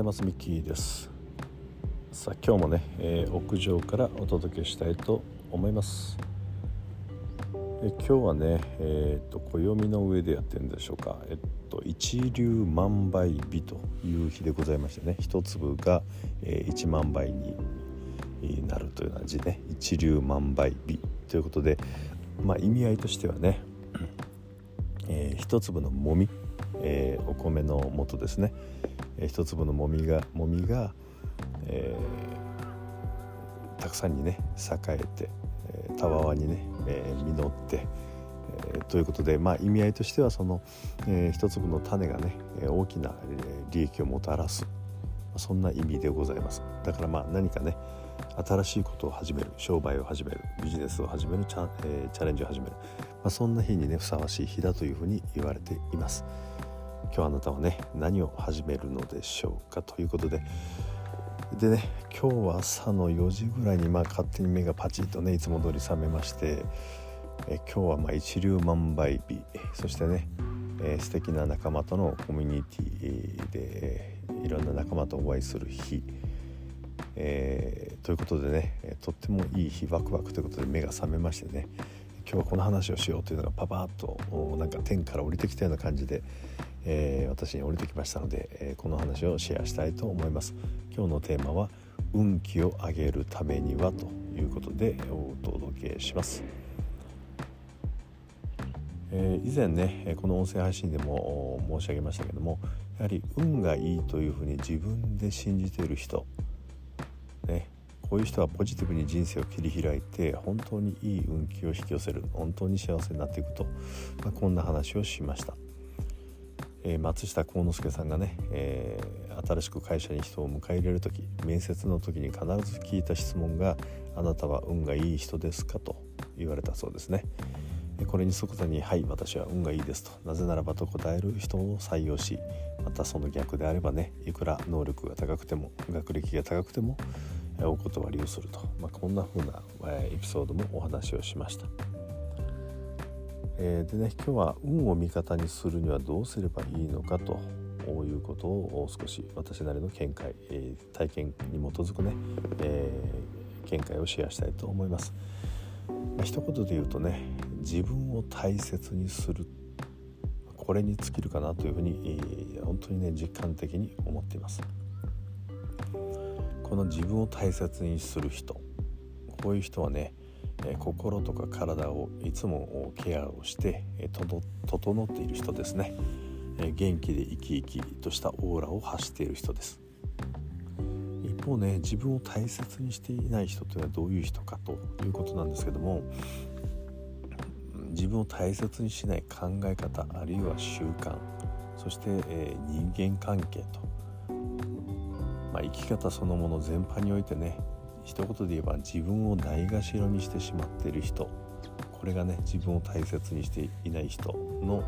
ざいますミッキーです。さあ今日もね、えー、屋上からお届けしたいと思います。え今日はねえっ、ー、と暦の上でやってるんでしょうか。えっと一粒万倍日という日でございましてね一粒が、えー、1万倍になるというような字ね。一粒万倍日ということでまあ意味合いとしてはね、えー、一粒のもみえー、お米の元ですね、えー、一粒のもみがもみが、えー、たくさんにね栄えて、えー、たわわにね、えー、実って、えー、ということで、まあ、意味合いとしてはその、えー、一粒の種がね大きな利益をもたらす。そんな意味でございます。だからまあ何かね新しいことを始める商売を始めるビジネスを始めるチャ,、えー、チャレンジを始める、まあ、そんな日にねふさわしい日だというふうに言われています。今日あなたはね何を始めるのでしょうかということで。でね今日は朝の4時ぐらいにまあ勝手に目がパチッとねいつも通り覚めましてえ今日はまあ一粒万倍日。そしてね、えー、素敵な仲間とのコミュニティで、いろんな仲間とお会いする日、えー、ということでねとってもいい日ワクワクということで目が覚めましてね。今日はこの話をしようというのがパパッとなんか天から降りてきたような感じで、えー、私に降りてきましたので、えー、この話をシェアしたいと思います今日のテーマは運気を上げるためにはということでお届けします、えー、以前ねこの音声配信でも申し上げましたけどもやはり運がいいというふうに自分で信じている人ねこういう人はポジティブに人生を切り開いて本当にいい運気を引き寄せる本当に幸せになっていくと、まあ、こんな話をしました。え、松下幸之助さんがね、えー、新しく会社に人を迎え入れる時面接の時に必ず聞いた質問が「あなたは運がいい人ですか?」と言われたそうですね。これに即座に「はい私は運がいいです」となぜならばと答える人を採用しまたその逆であればねいくら能力が高くても学歴が高くてもお断りをすると、まあ、こんな風なエピソードもお話をしました。えー、でね今日は運を味方にするにはどうすればいいのかということを少し私なりの見解、えー、体験に基づくね、えー、見解をシェアしたいと思います。まあ、一言で言うとね自分を大切にするこれに尽きるかなというふうに、えー、本当にね実感的に思っています。この自分を大切にする人こういう人はね心とか体をいつもケアをして、整っている人ですね、元気で生き生きとしたオーラを発している人です。一方ね自分を大切にしていない人というのはどういう人かということなんですけども自分を大切にしない考え方あるいは習慣そして、え、人間関係と、まあ、生き方そのもの全般においてね一言で言えば自分をないがしろにしてしまっている人これがね自分を大切にしていない人の、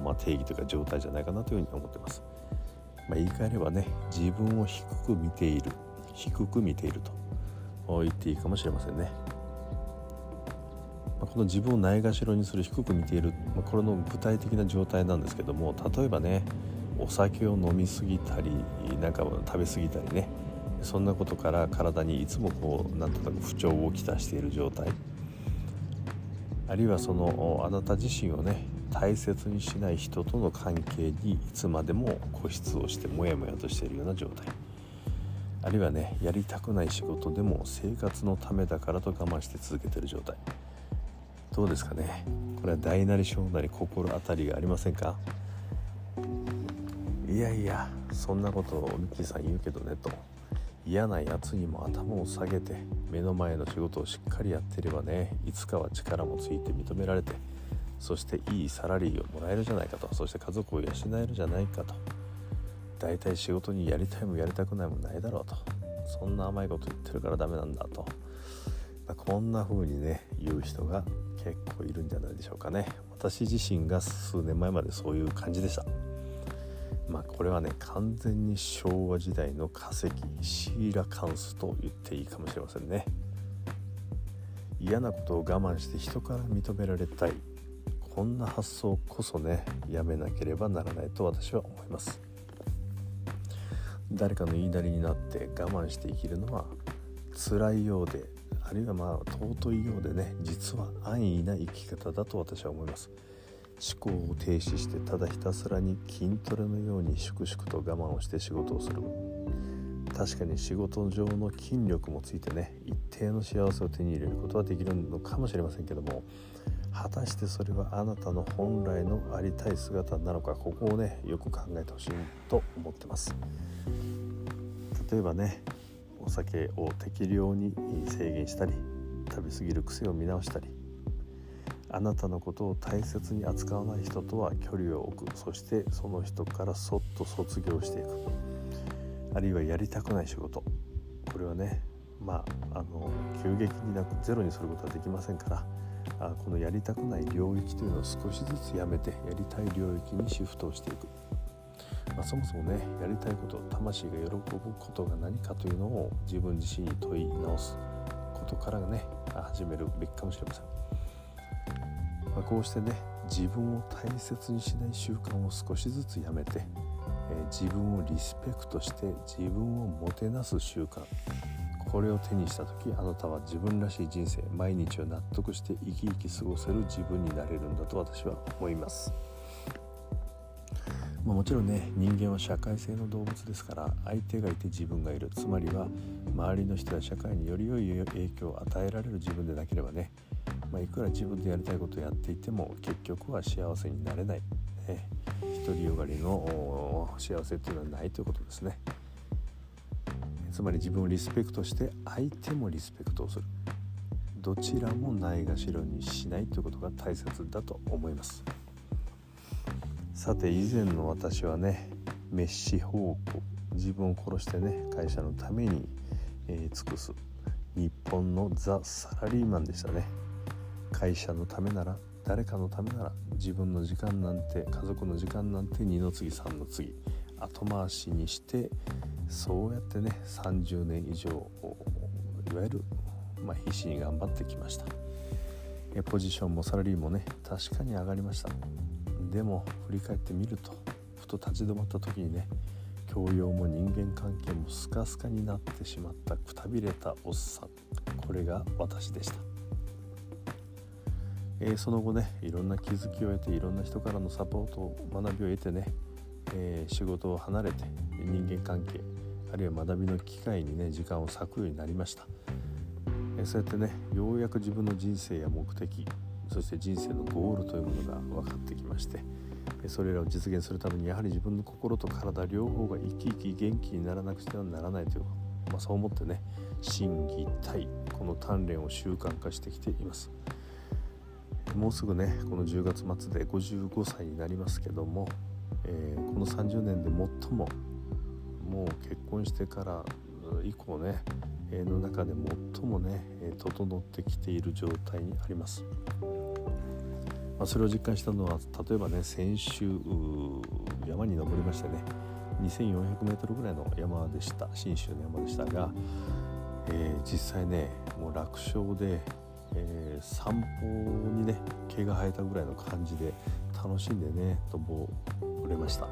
まあ、定義というか状態じゃないかなというふうに思ってます。まあ、言い換えればね自分を低く見ている低く見ていると言っていいかもしれませんね。まあ、この自分をないがしろにする低く見ている、まあ、これの具体的な状態なんですけども例えばねお酒を飲みすぎたりなんか食べ過ぎたりねそんなことから体にいつもこうなんとなく不調をきたしている状態。あるいはそのあなた自身をね大切にしない人との関係にいつまでも固執をしてモヤモヤとしているような状態。あるいはねやりたくない仕事でも生活のためだからと我慢して続けている状態。どうですかね？これは大なり小なり心当たりがありませんか？いやいやそんなことをミッキーさん言うけどねと。嫌なやつにも頭を下げて目の前の仕事をしっかりやってればねいつかは力もついて認められてそしていいサラリーをもらえるじゃないかとそして家族を養えるじゃないかと大体仕事にやりたいもやりたくないもないだろうとそんな甘いこと言ってるからダメなんだと、まあ、こんな風にね言う人が結構いるんじゃないでしょうかね。私自身が数年前までそういう感じでした。まあこれはね完全に昭和時代の化石シーラカンスと言っていいかもしれませんね。嫌なことを我慢して人から認められたい。こんな発想こそねやめなければならないと私は思います。誰かの言いなりになって我慢して生きるのは辛いようであるいはまあ尊いようでね実は安易な生き方だと私は思います。思考を停止してただひたすらに筋トレのように粛々と我慢をして仕事をする。確かに仕事上の筋力もついてね一定の幸せを手に入れることはできるのかもしれませんけども果たしてそれはあなたの本来のありたい姿なのかここをねよく考えてほしいと思ってます。例えばねお酒を適量に制限したり食べ過ぎる癖を見直したりあなたのことを大切に扱わない人とは距離を置く。そしてその人からそっと卒業していく。あるいはやりたくない仕事。これはねまああの急激になくゼロにすることはできませんから。あこのやりたくない領域というのを少しずつやめてやりたい領域にシフトをしていく、まあ、そもそもねやりたいこと魂が喜ぶことが何かというのを自分自身に問い直すことからね始めるべきかもしれません、まあ、こうしてね自分を大切にしない習慣を少しずつやめて、え、自分をリスペクトして自分をもてなす習慣これを手にした時あなたは自分らしい人生毎日を納得して生き生き過ごせる自分になれるんだと私は思います。まあ、もちろんね人間は社会性の動物ですから相手がいて自分がいるつまりは周りの人や社会により良い影響を与えられる自分でなければね、まあ、いくら自分でやりたいことをやっていても結局は幸せになれない、ね、独りよがりの幸せっていうのはないということですね。つまり自分をリスペクトして相手もリスペクトをする。どちらもないがしろにしないということが大切だと思います。さて以前の私はねメッシ方向。自分を殺してね会社のために、えー、尽くす。日本のザ・サラリーマンでしたね。会社のためなら誰かのためなら自分の時間なんて家族の時間なんて二の次三の次後回しにしてそうやってね30年以上いわゆる、まあ、必死に頑張ってきました。ポジションもサラリーもね確かに上がりました。でも振り返ってみるとふと立ち止まった時にね教養も人間関係もスカスカになってしまったくたびれたおっさん。これが私でした、えー、その後ねいろんな気づきを得ていろんな人からのサポート学びを得てねえー、仕事を離れて人間関係あるいは学びの機会にね時間を割くようになりました、えー、そうやってねようやく自分の人生や目的そして人生のゴールというものが分かってきましてそれらを実現するためにやはり自分の心と体両方が生き生き元気にならなくてはならないという、まあ、そう思ってね心技体この鍛錬を習慣化してきています。もうすぐねこの10月末で55歳になりますけどもえー、この30年で最ももう結婚してから以降ね、え、の中で最もね整ってきている状態にあります。まあ、それを実感したのは例えばね先週山に登りましてね 2400m ぐらいの山でした信州の山でしたが、えー、実際ねもう楽勝で、えー、散歩にね毛が生えたぐらいの感じで楽しんでね登れました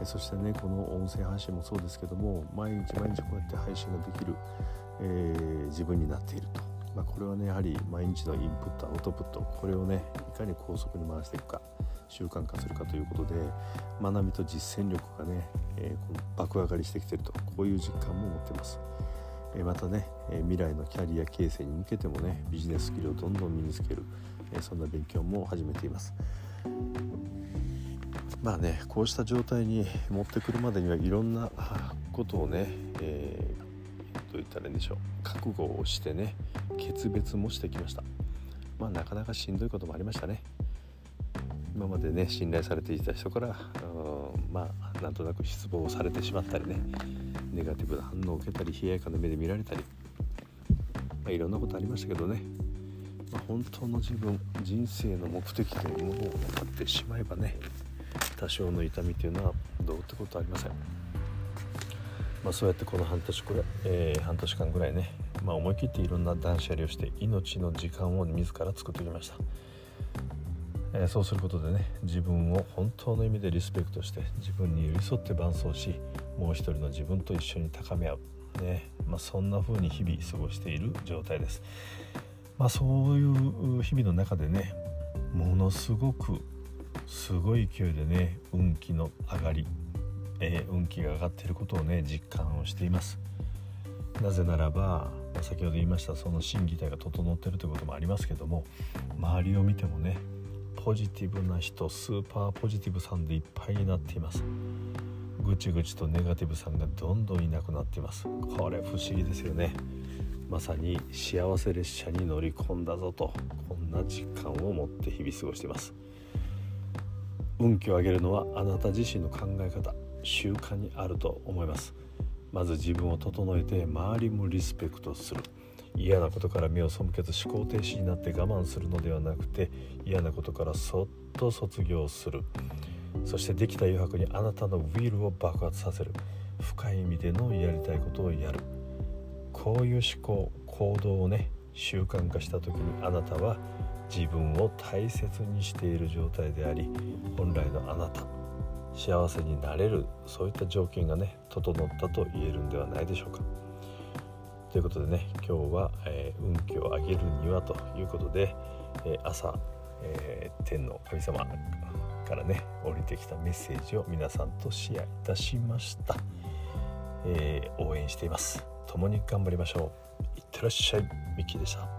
えそしてねこの音声配信もそうですけども毎日毎日こうやって配信ができる、えー、自分になっていると、まあ、これはねやはり毎日のインプットアウトプットこれをねいかに高速に回していくか習慣化するかということで学びと実践力がね、えー、この爆上がりしてきてるとこういう実感も持ってます。またね、未来のキャリア形成に向けてもねビジネススキルをどんどん身につける、そんな勉強も始めています。まあねこうした状態に持ってくるまでにはいろんなことをね、えー、どう言ったらいいんでしょう。覚悟をしてね決別もしてきました。まあなかなかしんどいこともありましたね。今までね信頼されていた人からまあなんとなく失望されてしまったりね。ネガティブな反応を受けたり冷ややかな目で見られたり、まあ、いろんなことありましたけどね、まあ、本当の自分人生の目的というものを分かってしまえばね多少の痛みというのはどうってことはありません、まあ、そうやってこの半年これ、えー、半年間ぐらいね、まあ、思い切っていろんな断捨離をして命の時間を自ら作ってきました、え、そうすることでね自分を本当の意味でリスペクトして自分に寄り添って伴走しもう一人の自分と一緒に高め合う、ね。まあ、そんな風に日々過ごしている状態です。まあ、そういう日々の中でねものすごくすごい勢いでね運気の上がり、えー、運気が上がっていることをね実感をしています。なぜならば先ほど言いましたその心技体が整ってるということもありますけども周りを見てもねポジティブな人スーパーポジティブさんでいっぱいになっています。ぐちぐちとネガティブさんがどんどんいなくなっています。これ不思議ですよね。まさに幸せ列車に乗り込んだぞとこんな実感を持って日々過ごしています。運気を上げるのはあなた自身の考え方習慣にあると思います。まず自分を整えて周りもリスペクトする。嫌なことから目を背けず思考停止になって我慢するのではなくて嫌なことからそっと卒業する。そしてできた余白にあなたのウィルを爆発させる深い意味でのやりたいことをやるこういう思考行動をね習慣化した時にあなたは自分を大切にしている状態であり本来のあなた幸せになれるそういった条件がね整ったと言えるんではないでしょうか。ということでね今日は、えー、運気を上げるにはということで、えー、朝、えー、天の神様からね降りてきたメッセージを皆さんとシェアいたしました、え応援しています。共に頑張りましょう。いってらっしゃい。ミッキーでした。